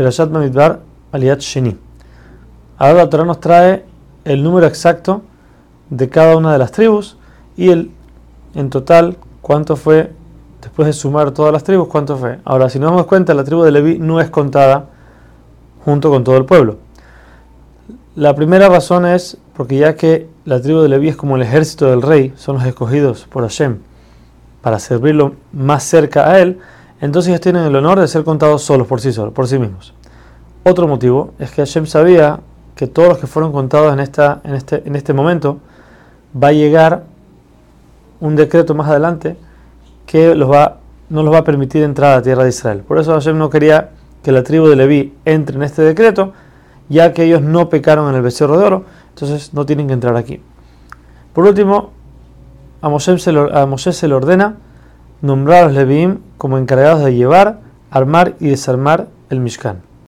Perashat Bamidbar Aliat Sheni. Ahora la Torah nos trae el número exacto de cada una de las tribus y el en total cuánto fue después de sumar todas las tribus, cuánto fue. Ahora, si nos damos cuenta, la tribu de Leví no es contada junto con todo el pueblo. La primera razón es porque ya que la tribu de Leví es como el ejército del rey, son los escogidos por Hashem para servirlo más cerca a él, entonces ellos tienen el honor de ser contados solos por sí solos, por sí mismos. Otro motivo es que Hashem sabía que todos los que fueron contados en, esta, en, este, en este momento va a llegar un decreto más adelante que los va, no los va a permitir entrar a la tierra de Israel. Por eso Hashem no quería que la tribu de Leví entre en este decreto, ya que ellos no pecaron en el becerro de oro, entonces no tienen que entrar aquí. Por último, a Moshe se le, ordena nombrar a los Leviim como encargados de llevar, armar y desarmar el Mishkan.